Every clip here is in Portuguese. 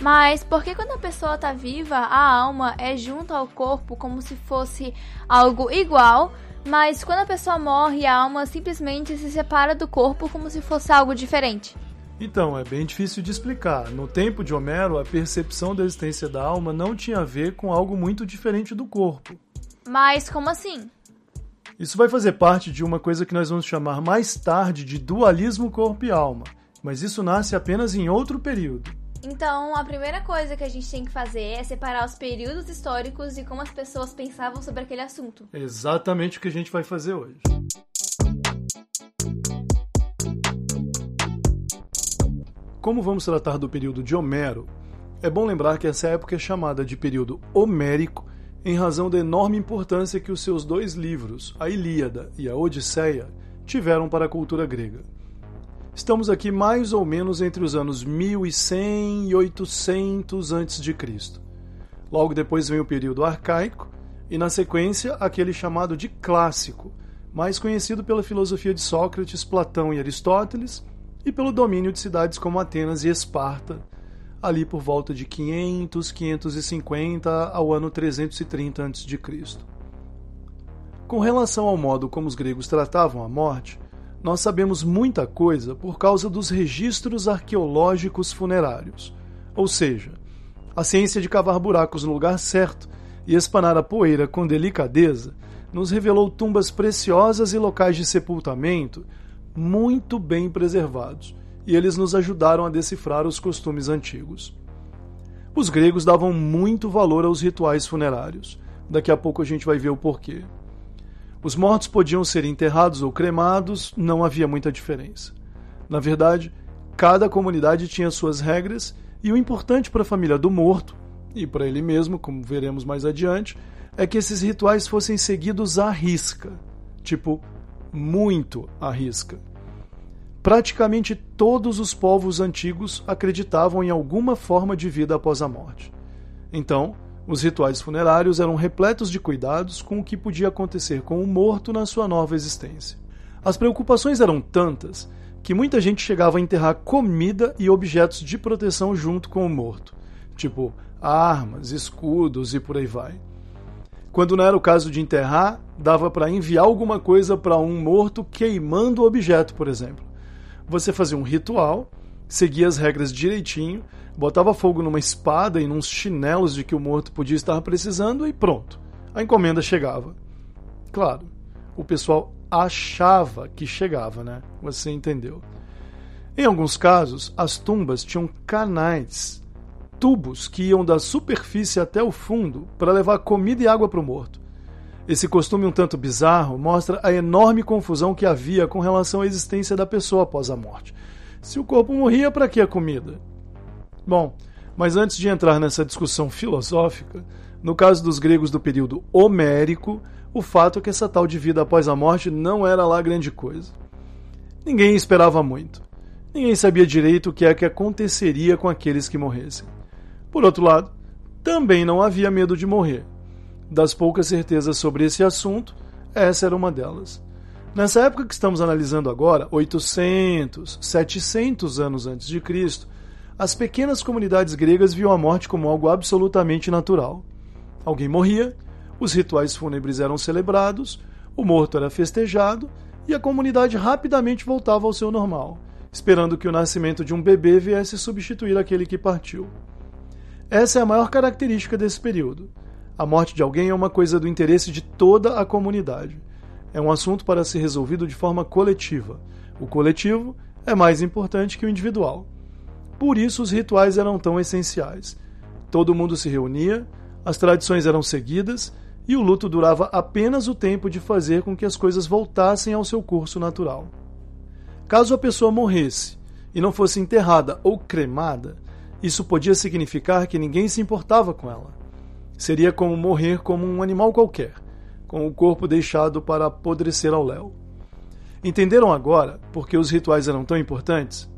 Mas por que quando a pessoa está viva, a alma é junto ao corpo como se fosse algo igual, mas quando a pessoa morre, a alma simplesmente se separa do corpo como se fosse algo diferente? Então, é bem difícil de explicar. No tempo de Homero, a percepção da existência da alma não tinha a ver com algo muito diferente do corpo. Mas como assim? Isso vai fazer parte de uma coisa que nós vamos chamar mais tarde de dualismo corpo e alma, mas isso nasce apenas em outro período. Então, a primeira coisa que a gente tem que fazer é separar os períodos históricos e como as pessoas pensavam sobre aquele assunto. Exatamente o que a gente vai fazer hoje. Como vamos tratar do período de Homero, é bom lembrar que essa época é chamada de período homérico em razão da enorme importância que os seus dois livros, a Ilíada e a Odisseia, tiveram para a cultura grega. Estamos aqui mais ou menos entre os anos 1100 e 800 a.C. Logo depois vem o período arcaico e, na sequência, aquele chamado de clássico, mais conhecido pela filosofia de Sócrates, Platão e Aristóteles e pelo domínio de cidades como Atenas e Esparta, ali por volta de 500, 550 ao ano 330 a.C. Com relação ao modo como os gregos tratavam a morte, nós sabemos muita coisa por causa dos registros arqueológicos funerários. Ou seja, a ciência de cavar buracos no lugar certo e espanar a poeira com delicadeza nos revelou tumbas preciosas e locais de sepultamento muito bem preservados, e eles nos ajudaram a decifrar os costumes antigos. Os gregos davam muito valor aos rituais funerários. Daqui a pouco a gente vai ver o porquê. Os mortos podiam ser enterrados ou cremados, não havia muita diferença. Na verdade, cada comunidade tinha suas regras e o importante para a família do morto, e para ele mesmo, como veremos mais adiante, é que esses rituais fossem seguidos à risca. Tipo, muito à risca. Praticamente todos os povos antigos acreditavam em alguma forma de vida após a morte. Então, os rituais funerários eram repletos de cuidados com o que podia acontecer com o morto na sua nova existência. As preocupações eram tantas que muita gente chegava a enterrar comida e objetos de proteção junto com o morto, tipo armas, escudos e por aí vai. Quando não era o caso de enterrar, dava para enviar alguma coisa para um morto queimando o objeto, por exemplo. Você fazia um ritual, seguia as regras direitinho botava fogo numa espada e nos chinelos de que o morto podia estar precisando e pronto. A encomenda chegava. Claro, o pessoal achava que chegava, né? Você entendeu. Em alguns casos, as tumbas tinham canais, tubos que iam da superfície até o fundo para levar comida e água para o morto. Esse costume um tanto bizarro mostra a enorme confusão que havia com relação à existência da pessoa após a morte. Se o corpo morria, para que a comida? Bom, mas antes de entrar nessa discussão filosófica, no caso dos gregos do período homérico, o fato é que essa tal de vida após a morte não era lá grande coisa. Ninguém esperava muito. Ninguém sabia direito o que é que aconteceria com aqueles que morressem. Por outro lado, também não havia medo de morrer. Das poucas certezas sobre esse assunto, essa era uma delas. Nessa época que estamos analisando agora, 800, 700 anos antes de Cristo, as pequenas comunidades gregas viam a morte como algo absolutamente natural. Alguém morria, os rituais fúnebres eram celebrados, o morto era festejado e a comunidade rapidamente voltava ao seu normal, esperando que o nascimento de um bebê viesse substituir aquele que partiu. Essa é a maior característica desse período. A morte de alguém é uma coisa do interesse de toda a comunidade. É um assunto para ser resolvido de forma coletiva. O coletivo é mais importante que o individual. Por isso os rituais eram tão essenciais. Todo mundo se reunia, as tradições eram seguidas e o luto durava apenas o tempo de fazer com que as coisas voltassem ao seu curso natural. Caso a pessoa morresse e não fosse enterrada ou cremada, isso podia significar que ninguém se importava com ela. Seria como morrer como um animal qualquer, com o corpo deixado para apodrecer ao léu. Entenderam agora por que os rituais eram tão importantes?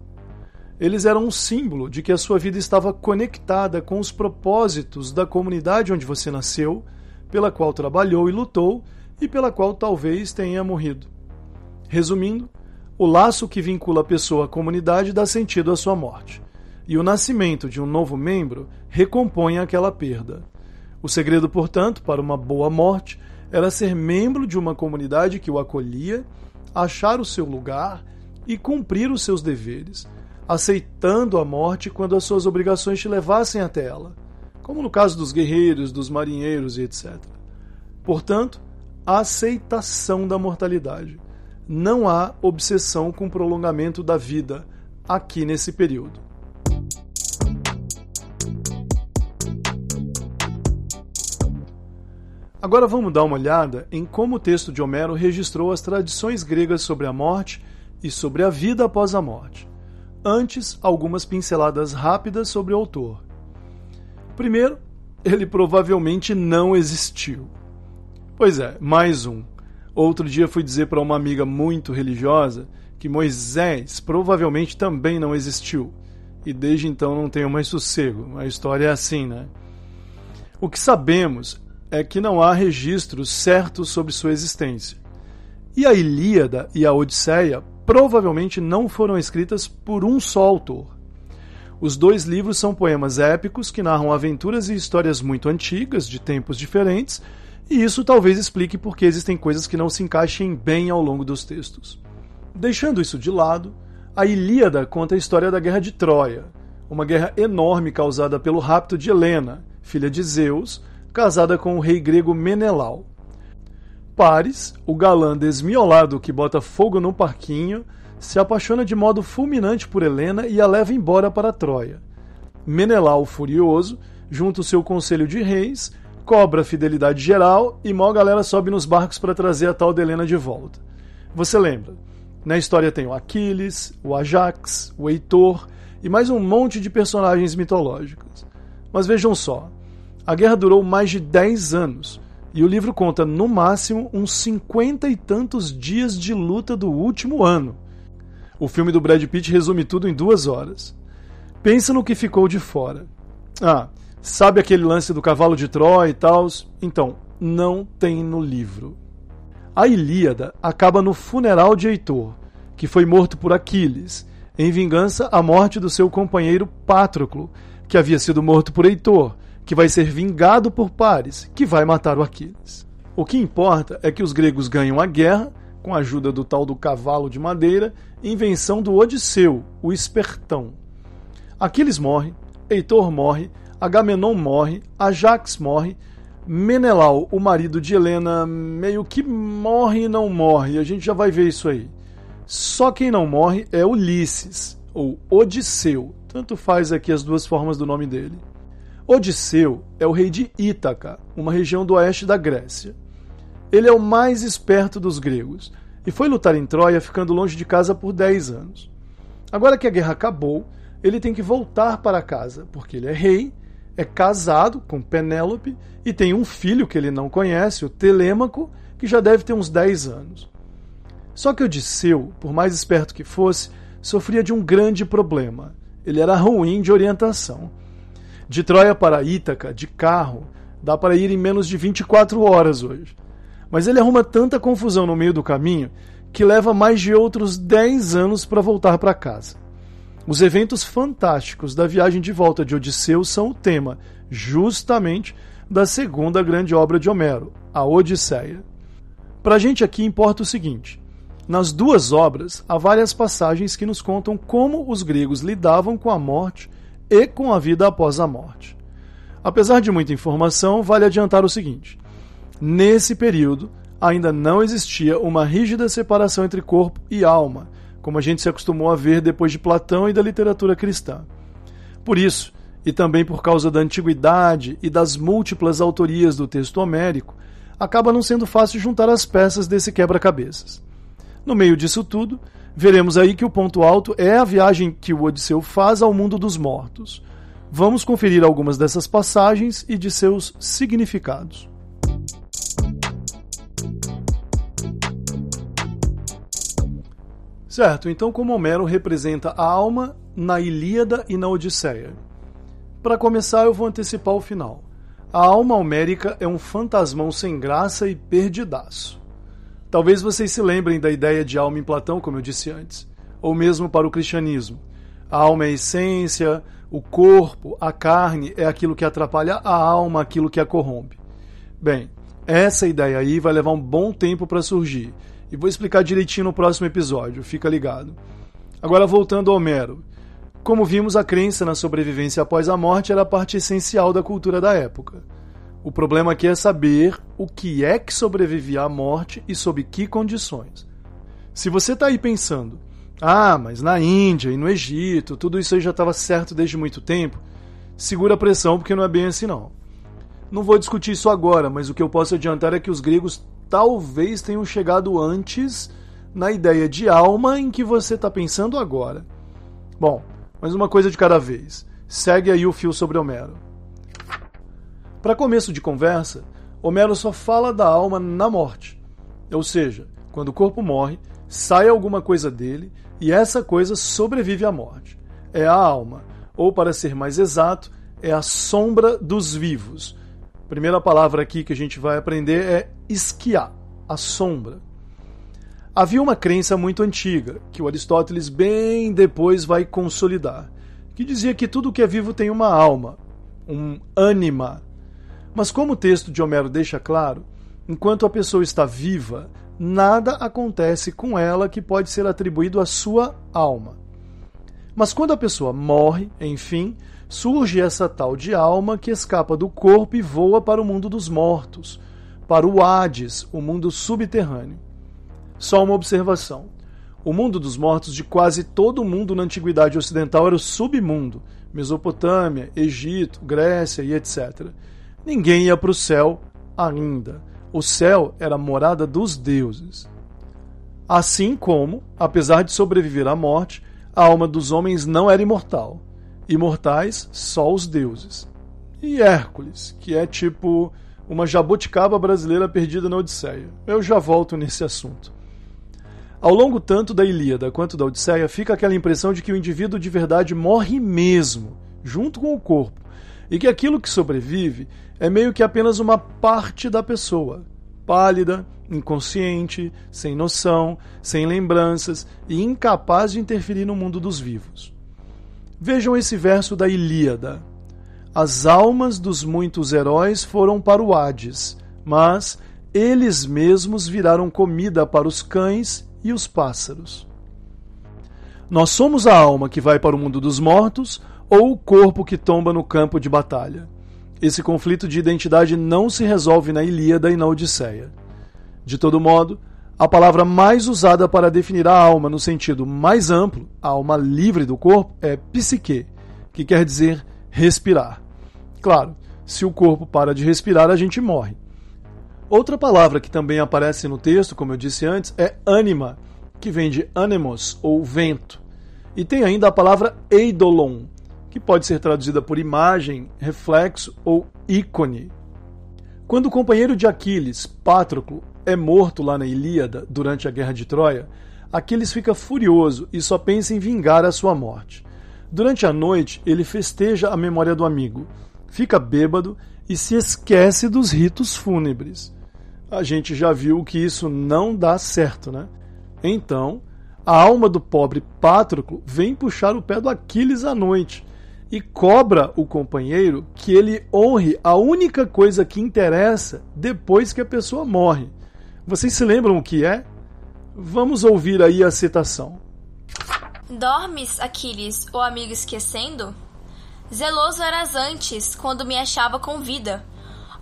Eles eram um símbolo de que a sua vida estava conectada com os propósitos da comunidade onde você nasceu, pela qual trabalhou e lutou e pela qual talvez tenha morrido. Resumindo, o laço que vincula a pessoa à comunidade dá sentido à sua morte, e o nascimento de um novo membro recompõe aquela perda. O segredo, portanto, para uma boa morte era ser membro de uma comunidade que o acolhia, achar o seu lugar e cumprir os seus deveres, aceitando a morte quando as suas obrigações te levassem até ela, como no caso dos guerreiros, dos marinheiros e etc. Portanto, a aceitação da mortalidade não há obsessão com o prolongamento da vida aqui nesse período. Agora vamos dar uma olhada em como o texto de Homero registrou as tradições gregas sobre a morte e sobre a vida após a morte. Antes, algumas pinceladas rápidas sobre o autor. Primeiro, ele provavelmente não existiu. Pois é, mais um. Outro dia fui dizer para uma amiga muito religiosa que Moisés provavelmente também não existiu. E desde então não tenho mais sossego. A história é assim, né? O que sabemos é que não há registros certos sobre sua existência. E a Ilíada e a Odisseia provavelmente não foram escritas por um só autor. Os dois livros são poemas épicos que narram aventuras e histórias muito antigas, de tempos diferentes, e isso talvez explique por que existem coisas que não se encaixem bem ao longo dos textos. Deixando isso de lado, a Ilíada conta a história da Guerra de Troia, uma guerra enorme causada pelo rapto de Helena, filha de Zeus, casada com o rei grego Menelau. Paris, o galã desmiolado que bota fogo no parquinho, se apaixona de modo fulminante por Helena e a leva embora para Troia. Menelau, furioso, junta o seu conselho de reis, cobra a fidelidade geral e mó galera sobe nos barcos para trazer a tal de Helena de volta. Você lembra? Na história tem o Aquiles, o Ajax, o Heitor e mais um monte de personagens mitológicos. Mas vejam só, a guerra durou mais de 10 anos e o livro conta no máximo uns cinquenta e tantos dias de luta do último ano. O filme do Brad Pitt resume tudo em duas horas. Pensa no que ficou de fora. Ah, Sabe aquele lance do cavalo de Troia e tal? Então, não tem no livro. A Ilíada acaba no funeral de Heitor, que foi morto por Aquiles, em vingança à morte do seu companheiro Patroclo, que havia sido morto por Heitor, que vai ser vingado por Paris, que vai matar o Aquiles. O que importa é que os gregos ganham a guerra, com a ajuda do tal do cavalo de madeira, invenção do Odisseu, o espertão. Aquiles morre, Heitor morre Agamenon morre, Ajax morre, Menelau, o marido de Helena, meio que morre e não morre, a gente já vai ver isso aí. Só quem não morre é Ulisses, ou Odisseu, tanto faz aqui as duas formas do nome dele. Odisseu é o rei de Ítaca, uma região do oeste da Grécia. Ele é o mais esperto dos gregos e foi lutar em Troia ficando longe de casa por 10 anos. Agora que a guerra acabou, ele tem que voltar para casa, porque ele é rei é casado com Penélope e tem um filho que ele não conhece, o Telêmaco, que já deve ter uns 10 anos. Só que Odisseu, por mais esperto que fosse, sofria de um grande problema. Ele era ruim de orientação. De Troia para Ítaca, de carro, dá para ir em menos de 24 horas hoje. Mas ele arruma tanta confusão no meio do caminho que leva mais de outros 10 anos para voltar para casa. Os eventos fantásticos da viagem de volta de Odisseu são o tema, justamente, da segunda grande obra de Homero, a Odisseia. Para a gente aqui importa o seguinte: nas duas obras há várias passagens que nos contam como os gregos lidavam com a morte e com a vida após a morte. Apesar de muita informação, vale adiantar o seguinte: nesse período ainda não existia uma rígida separação entre corpo e alma como a gente se acostumou a ver depois de Platão e da literatura cristã. Por isso, e também por causa da antiguidade e das múltiplas autorias do texto homérico, acaba não sendo fácil juntar as peças desse quebra-cabeças. No meio disso tudo, veremos aí que o ponto alto é a viagem que o Odisseu faz ao mundo dos mortos. Vamos conferir algumas dessas passagens e de seus significados. Certo, então como Homero representa a alma na Ilíada e na Odisseia? Para começar, eu vou antecipar o final. a alma homérica é um fantasmão sem graça e perdidaço. Talvez vocês se lembrem da ideia de alma em Platão, como eu disse antes, ou mesmo para o cristianismo. A alma é a essência, o corpo, a carne é aquilo que atrapalha a alma, aquilo que a corrompe. Bem, essa ideia aí vai levar um bom tempo para surgir, e vou explicar direitinho no próximo episódio, fica ligado. Agora voltando ao Homero. Como vimos, a crença na sobrevivência após a morte era parte essencial da cultura da época. O problema aqui é saber o que é que sobrevivia à morte e sob que condições. Se você está aí pensando, ah, mas na Índia e no Egito, tudo isso aí já estava certo desde muito tempo, segura a pressão porque não é bem assim não. Não vou discutir isso agora, mas o que eu posso adiantar é que os gregos talvez tenham chegado antes na ideia de alma em que você está pensando agora. Bom, mas uma coisa de cada vez. Segue aí o fio sobre Homero. Para começo de conversa, Homero só fala da alma na morte. Ou seja, quando o corpo morre, sai alguma coisa dele e essa coisa sobrevive à morte. É a alma, ou para ser mais exato, é a sombra dos vivos. A primeira palavra aqui que a gente vai aprender é esquiar, a sombra. Havia uma crença muito antiga, que o Aristóteles bem depois vai consolidar, que dizia que tudo que é vivo tem uma alma, um ânima. Mas como o texto de Homero deixa claro, enquanto a pessoa está viva, nada acontece com ela que pode ser atribuído à sua alma. Mas quando a pessoa morre, enfim, surge essa tal de alma que escapa do corpo e voa para o mundo dos mortos, para o Hades, o mundo subterrâneo. Só uma observação. O mundo dos mortos de quase todo mundo na antiguidade ocidental era o submundo, Mesopotâmia, Egito, Grécia e etc. Ninguém ia para o céu ainda. O céu era a morada dos deuses. Assim como, apesar de sobreviver à morte, a alma dos homens não era imortal. Imortais só os deuses. E Hércules, que é tipo uma jabuticaba brasileira perdida na Odisseia. Eu já volto nesse assunto. Ao longo tanto da Ilíada quanto da Odisseia, fica aquela impressão de que o indivíduo de verdade morre mesmo, junto com o corpo, e que aquilo que sobrevive é meio que apenas uma parte da pessoa, pálida, inconsciente, sem noção, sem lembranças e incapaz de interferir no mundo dos vivos. Vejam esse verso da Ilíada. As almas dos muitos heróis foram para o Hades, mas eles mesmos viraram comida para os cães e os pássaros. Nós somos a alma que vai para o mundo dos mortos ou o corpo que tomba no campo de batalha. Esse conflito de identidade não se resolve na Ilíada e na Odisseia. De todo modo, a palavra mais usada para definir a alma no sentido mais amplo, a alma livre do corpo, é psique, que quer dizer respirar. Claro, se o corpo para de respirar, a gente morre. Outra palavra que também aparece no texto, como eu disse antes, é anima, que vem de animos, ou vento. E tem ainda a palavra eidolon, que pode ser traduzida por imagem, reflexo ou ícone. Quando o companheiro de Aquiles, Patroclo, é morto lá na Ilíada durante a guerra de Troia, Aquiles fica furioso e só pensa em vingar a sua morte. Durante a noite, ele festeja a memória do amigo, fica bêbado e se esquece dos ritos fúnebres a gente já viu que isso não dá certo, né? Então, a alma do pobre Pátroclo vem puxar o pé do Aquiles à noite e cobra o companheiro que ele honre a única coisa que interessa depois que a pessoa morre. Vocês se lembram o que é? Vamos ouvir aí a citação. Dormes, Aquiles, o amigo esquecendo? Zeloso eras antes, quando me achava com vida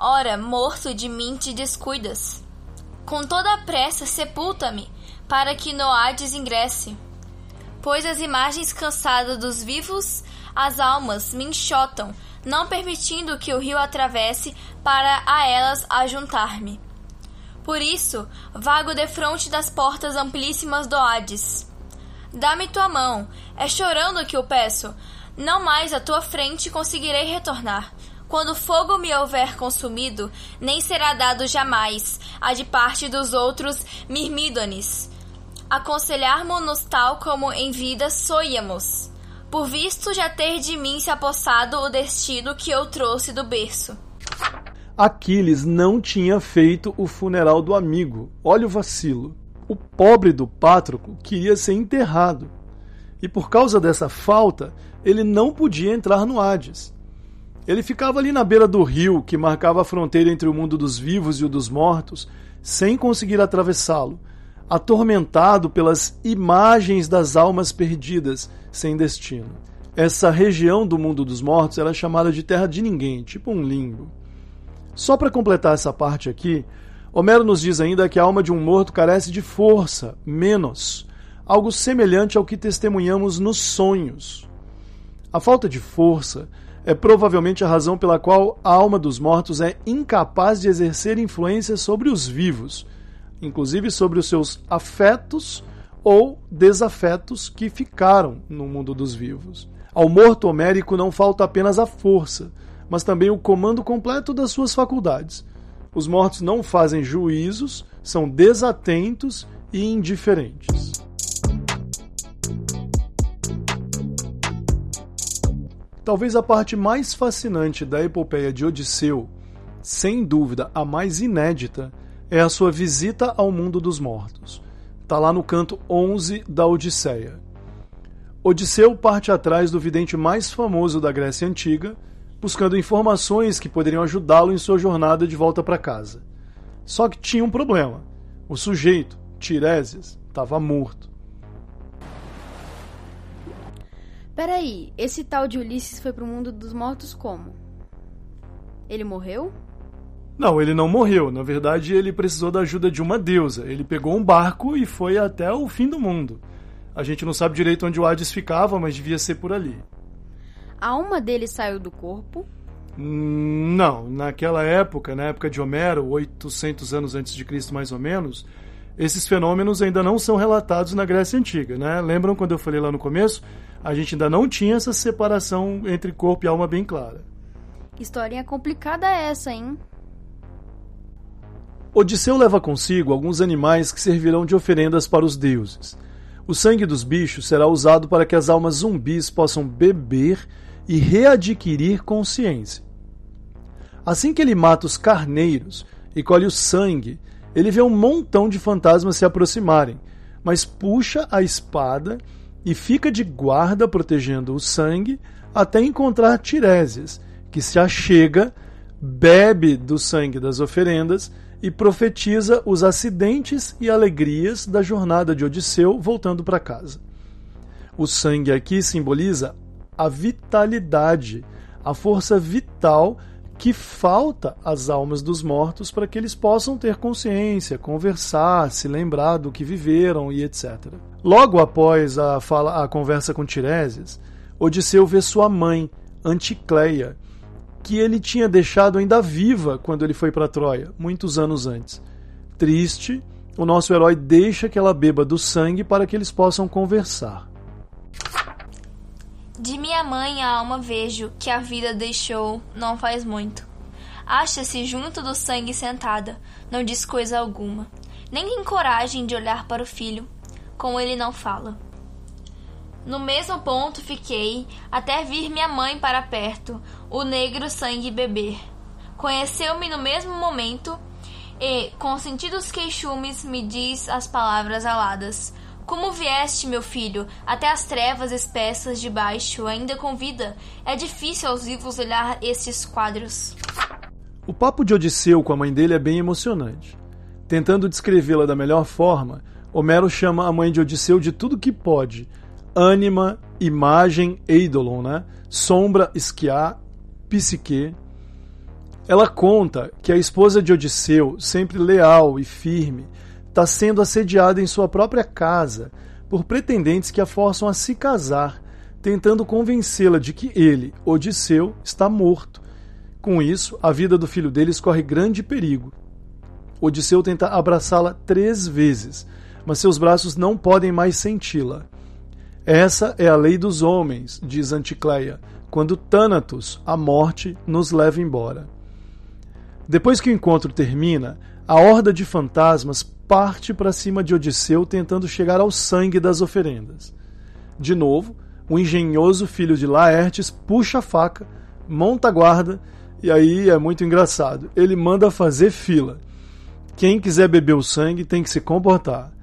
Ora, morto de mim te descuidas. Com toda a pressa sepulta-me, para que no Hades ingresse. Pois as imagens cansadas dos vivos, as almas me enxotam, não permitindo que o rio atravesse para a elas ajuntar-me. Por isso, vago defronte das portas amplíssimas do Hades. Dá-me tua mão, é chorando que eu peço. Não mais à tua frente conseguirei retornar. Quando o fogo me houver consumido, nem será dado jamais a de parte dos outros mirmídones. Aconselhar-mo-nos tal como em vida sonhamos, por visto já ter de mim se apossado o destino que eu trouxe do berço. Aquiles não tinha feito o funeral do amigo. Olha o vacilo. O pobre do Pátroclo queria ser enterrado. E por causa dessa falta, ele não podia entrar no Hades. Ele ficava ali na beira do rio que marcava a fronteira entre o mundo dos vivos e o dos mortos, sem conseguir atravessá-lo, atormentado pelas imagens das almas perdidas, sem destino. Essa região do mundo dos mortos era chamada de terra de ninguém, tipo um limbo. Só para completar essa parte aqui, Homero nos diz ainda que a alma de um morto carece de força, menos, algo semelhante ao que testemunhamos nos sonhos. A falta de força é provavelmente a razão pela qual a alma dos mortos é incapaz de exercer influência sobre os vivos, inclusive sobre os seus afetos ou desafetos que ficaram no mundo dos vivos. Ao morto homérico não falta apenas a força, mas também o comando completo das suas faculdades. Os mortos não fazem juízos, são desatentos e indiferentes. Talvez a parte mais fascinante da epopeia de Odisseu, sem dúvida a mais inédita, é a sua visita ao mundo dos mortos. Está lá no canto 11 da Odisseia. Odisseu parte atrás do vidente mais famoso da Grécia Antiga, buscando informações que poderiam ajudá-lo em sua jornada de volta para casa. Só que tinha um problema. O sujeito, Tiresias, estava morto. Peraí, esse tal de Ulisses foi pro mundo dos mortos como? Ele morreu? Não, ele não morreu. Na verdade, ele precisou da ajuda de uma deusa. Ele pegou um barco e foi até o fim do mundo. A gente não sabe direito onde o Hades ficava, mas devia ser por ali. A alma dele saiu do corpo? Hum, não, naquela época, na época de Homero, 800 anos antes de Cristo mais ou menos, esses fenômenos ainda não são relatados na Grécia Antiga, né? Lembram quando eu falei lá no começo? a gente ainda não tinha essa separação entre corpo e alma bem clara. Historinha complicada essa, hein? Odisseu leva consigo alguns animais que servirão de oferendas para os deuses. O sangue dos bichos será usado para que as almas zumbis possam beber e readquirir consciência. Assim que ele mata os carneiros e colhe o sangue, ele vê um montão de fantasmas se aproximarem, mas puxa a espada e fica de guarda protegendo o sangue até encontrar Tiresias, que se achega, bebe do sangue das oferendas e profetiza os acidentes e alegrias da jornada de Odisseu voltando para casa. O sangue aqui simboliza a vitalidade, a força vital que falta às almas dos mortos para que eles possam ter consciência, conversar, se lembrar do que viveram e etc. Logo após a, fala, a conversa com Tiresias, Odisseu vê sua mãe, Anticleia, que ele tinha deixado ainda viva quando ele foi para Troia, muitos anos antes. Triste, o nosso herói deixa que ela beba do sangue para que eles possam conversar. De minha mãe a alma vejo que a vida deixou não faz muito. Acha-se junto do sangue sentada, não diz coisa alguma, nem tem coragem de olhar para o filho, como ele não fala. No mesmo ponto fiquei, até vir minha mãe para perto, o negro sangue beber. Conheceu-me no mesmo momento e, com sentidos queixumes, me diz as palavras aladas. Como vieste, meu filho, até as trevas espessas de baixo, ainda com vida? É difícil aos vivos olhar estes quadros. O papo de Odisseu com a mãe dele é bem emocionante. Tentando descrevê-la da melhor forma, Homero chama a mãe de Odisseu de tudo que pode: ânima, imagem, eidolon, né? sombra, esquiar, psique. Ela conta que a esposa de Odisseu, sempre leal e firme, está sendo assediada em sua própria casa por pretendentes que a forçam a se casar, tentando convencê-la de que ele, Odisseu, está morto. Com isso, a vida do filho deles corre grande perigo. Odisseu tenta abraçá-la três vezes, mas seus braços não podem mais senti-la. Essa é a lei dos homens, diz Anticleia, quando Thanatos, a morte, nos leva embora. Depois que o encontro termina, a horda de fantasmas parte para cima de Odisseu tentando chegar ao sangue das oferendas. De novo, o engenhoso filho de Laertes puxa a faca, monta a guarda E aí é muito engraçado. Ele manda fazer fila. Quem quiser beber o sangue tem que se comportar.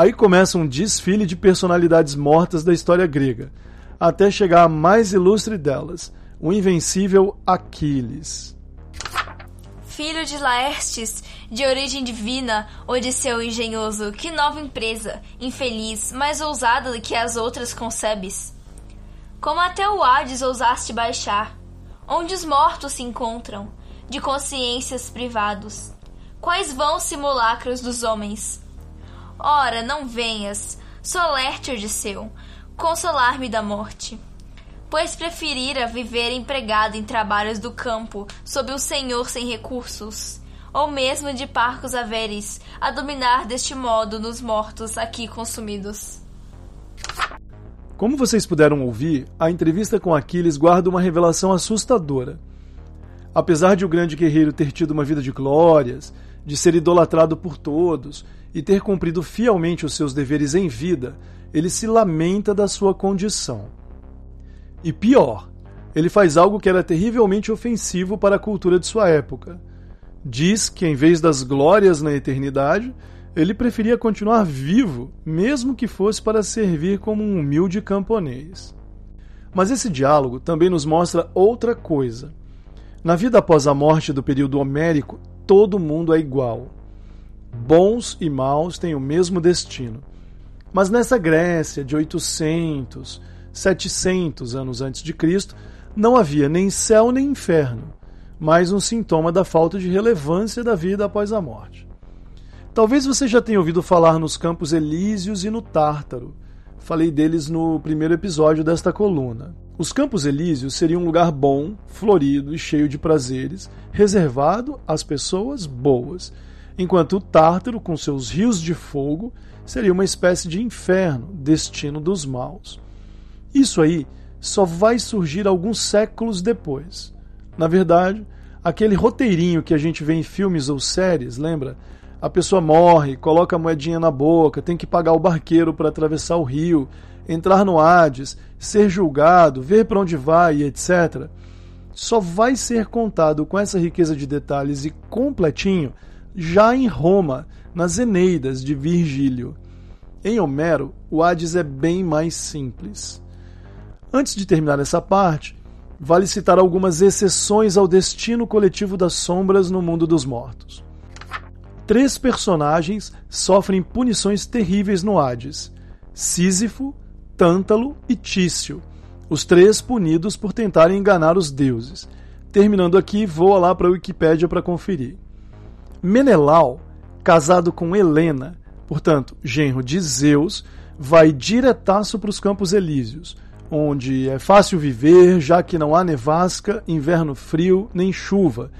Aí começa um desfile de personalidades mortas da história grega, até chegar à mais ilustre delas, o invencível Aquiles. Filho de Laertes, de origem divina, Odisseu engenhoso, que nova empresa, infeliz, mais ousada do que as outras concebes. Como até o Hades ousaste baixar, onde os mortos se encontram, de consciências privados. Quais vão simulacros dos homens? Ora, não venhas, solerte Odisseu, consolar-me da morte pois preferira viver empregado em trabalhos do campo, sob um senhor sem recursos, ou mesmo de parcos haveres, a dominar deste modo nos mortos aqui consumidos. Como vocês puderam ouvir, a entrevista com Aquiles guarda uma revelação assustadora. Apesar de o grande guerreiro ter tido uma vida de glórias, de ser idolatrado por todos e ter cumprido fielmente os seus deveres em vida, ele se lamenta da sua condição. E pior, ele faz algo que era terrivelmente ofensivo para a cultura de sua época. Diz que, em vez das glórias na eternidade, ele preferia continuar vivo, mesmo que fosse para servir como um humilde camponês. Mas esse diálogo também nos mostra outra coisa. Na vida após a morte do período homérico, todo mundo é igual. Bons e maus têm o mesmo destino. Mas nessa Grécia de 800, 700 anos antes de Cristo, não havia nem céu nem inferno, mais um sintoma da falta de relevância da vida após a morte. Talvez você já tenha ouvido falar nos Campos Elíseos e no Tártaro. Falei deles no primeiro episódio desta coluna. Os Campos Elíseos seriam um lugar bom, florido e cheio de prazeres, reservado às pessoas boas, enquanto o Tártaro, com seus rios de fogo, seria uma espécie de inferno, destino dos maus. Isso aí só vai surgir alguns séculos depois. Na verdade, aquele roteirinho que a gente vê em filmes ou séries, lembra? A pessoa morre, coloca a moedinha na boca, tem que pagar o barqueiro para atravessar o rio, entrar no Hades, ser julgado, ver para onde vai etc. Só vai ser contado com essa riqueza de detalhes e completinho já em Roma, nas Eneidas de Virgílio. Em Homero, o Hades é bem mais simples. Antes de terminar essa parte, vale citar algumas exceções ao destino coletivo das sombras no mundo dos mortos. Três personagens sofrem punições terríveis no Hades: Sísifo, Tântalo e Tício, os três punidos por tentarem enganar os deuses. Terminando aqui, voa lá para a Wikipédia para conferir. Menelau, casado com Helena, portanto, genro de Zeus, vai diretaço para os Campos Elíseos onde é fácil viver, já que não há nevasca, inverno frio, nem chuva.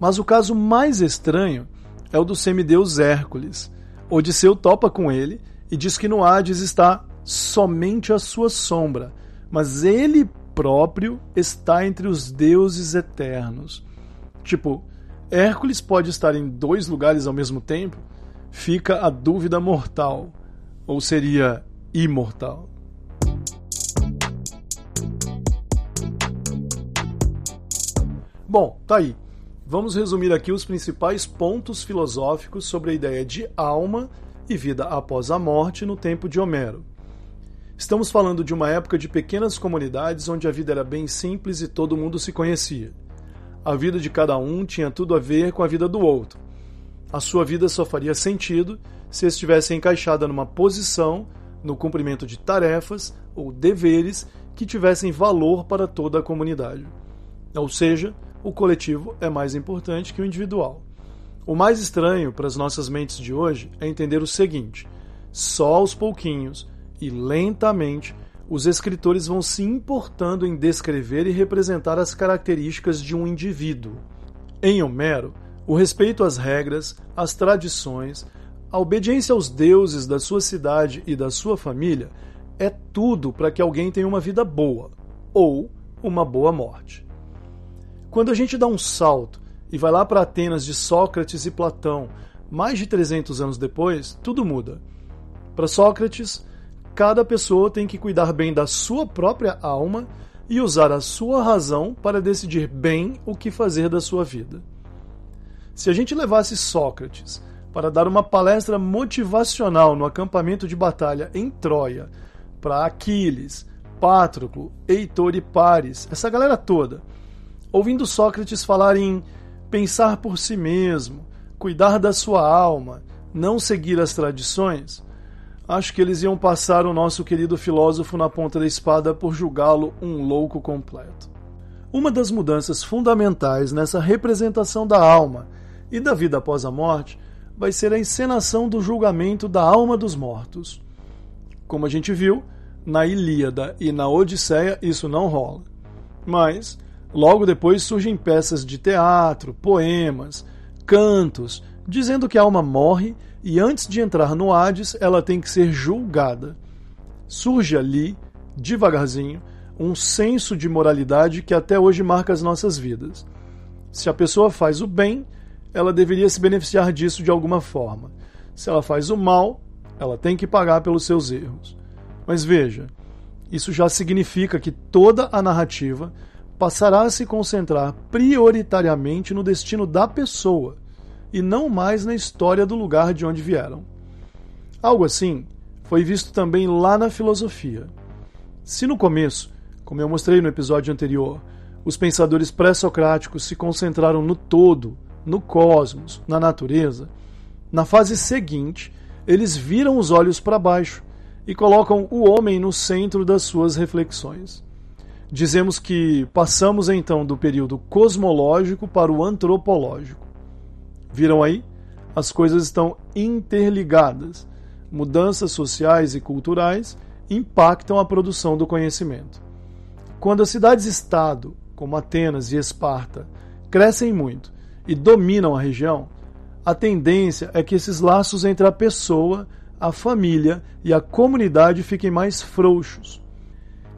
Mas o caso mais estranho é o do semideus Hércules. Odisseu topa com ele e diz que no Hades está somente a sua sombra, mas ele próprio está entre os deuses eternos. Tipo, Hércules pode estar em dois lugares ao mesmo tempo? Fica a dúvida mortal. Ou seria imortal? Bom, tá aí. Vamos resumir aqui os principais pontos filosóficos sobre a ideia de alma e vida após a morte no tempo de Homero. Estamos falando de uma época de pequenas comunidades onde a vida era bem simples e todo mundo se conhecia. A vida de cada um tinha tudo a ver com a vida do outro. A sua vida só faria sentido se estivesse encaixada numa posição, no cumprimento de tarefas ou deveres que tivessem valor para toda a comunidade. Ou seja, o coletivo é mais importante que o individual. O mais estranho para as nossas mentes de hoje é entender o seguinte: só aos pouquinhos e lentamente os escritores vão se importando em descrever e representar as características de um indivíduo. Em Homero, o respeito às regras, às tradições, a obediência aos deuses da sua cidade e da sua família é tudo para que alguém tenha uma vida boa ou uma boa morte. Quando a gente dá um salto e vai lá para Atenas de Sócrates e Platão, mais de 300 anos depois, tudo muda. Para Sócrates, cada pessoa tem que cuidar bem da sua própria alma e usar a sua razão para decidir bem o que fazer da sua vida. Se a gente levasse Sócrates para dar uma palestra motivacional no acampamento de batalha em Troia para Aquiles, Pátroclo, Heitor e Pares, essa galera toda, ouvindo Sócrates falar em pensar por si mesmo, cuidar da sua alma, não seguir as tradições, acho que eles iam passar o nosso querido filósofo na ponta da espada por julgá-lo um louco completo. Uma das mudanças fundamentais nessa representação da alma e da vida após a morte vai ser a encenação do julgamento da alma dos mortos. Como a gente viu, na Ilíada e na Odisseia isso não rola. Mas, logo depois surgem peças de teatro, poemas, cantos, dizendo que a alma morre e antes de entrar no Hades ela tem que ser julgada. Surge ali, devagarzinho, um senso de moralidade que até hoje marca as nossas vidas. Se a pessoa faz o bem, ela deveria se beneficiar disso de alguma forma. Se ela faz o mal, ela tem que pagar pelos seus erros. Mas veja, isso já significa que toda a narrativa passará a se concentrar prioritariamente no destino da pessoa e não mais na história do lugar de onde vieram. Algo assim foi visto também lá na filosofia. Se no começo, como eu mostrei no episódio anterior, os pensadores pré-socráticos se concentraram no todo, no cosmos, na natureza, na fase seguinte, eles viram os olhos para baixo e colocam o homem no centro das suas reflexões. Dizemos que passamos então do período cosmológico para o antropológico. Viram aí? As coisas estão interligadas. Mudanças sociais e culturais impactam a produção do conhecimento. Quando as cidades-estado, como Atenas e Esparta, crescem muito e dominam a região, a tendência é que esses laços entre a pessoa, a família e a comunidade fiquem mais frouxos.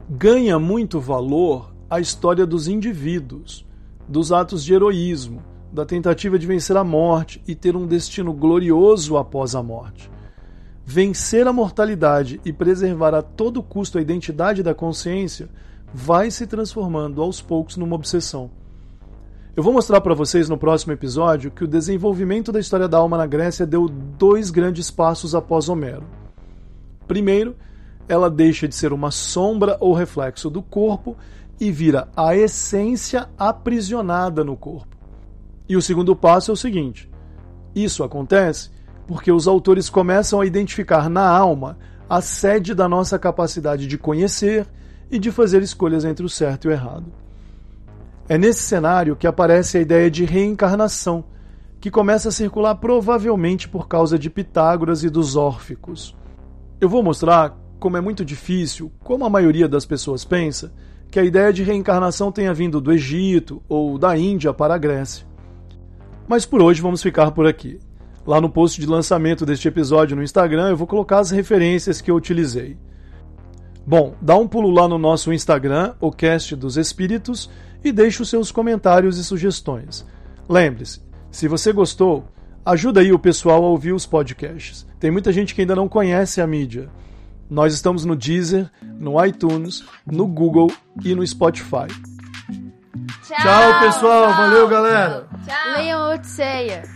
Ganha muito valor a história dos indivíduos, dos atos de heroísmo, da tentativa de vencer a morte e ter um destino glorioso após a morte. Vencer a mortalidade e preservar a todo custo a identidade da consciência vai se transformando aos poucos numa obsessão. Eu vou mostrar para vocês no próximo episódio que o desenvolvimento da história da alma na Grécia deu dois grandes passos após Homero. Primeiro, ela deixa de ser uma sombra ou reflexo do corpo e vira a essência aprisionada no corpo. E o segundo passo é o seguinte: isso acontece porque os autores começam a identificar na alma a sede da nossa capacidade de conhecer e de fazer escolhas entre o certo e o errado. É nesse cenário que aparece a ideia de reencarnação, que começa a circular provavelmente por causa de Pitágoras e dos órficos. Eu vou mostrar como é muito difícil, como a maioria das pessoas pensa, que a ideia de reencarnação tenha vindo do Egito ou da Índia para a Grécia. Mas por hoje vamos ficar por aqui. Lá no post de lançamento deste episódio no Instagram eu vou colocar as referências que eu utilizei. Bom, dá um pulo lá no nosso Instagram, o Cast dos Espíritos, e deixe os seus comentários e sugestões. Lembre-se, se você gostou, ajuda aí o pessoal a ouvir os podcasts. Tem muita gente que ainda não conhece a mídia. Nós estamos no Deezer, no iTunes, no Google e no Spotify. Tchau, Tchau pessoal. tchau. Valeu, galera. Tchau. Leiam Odisseia.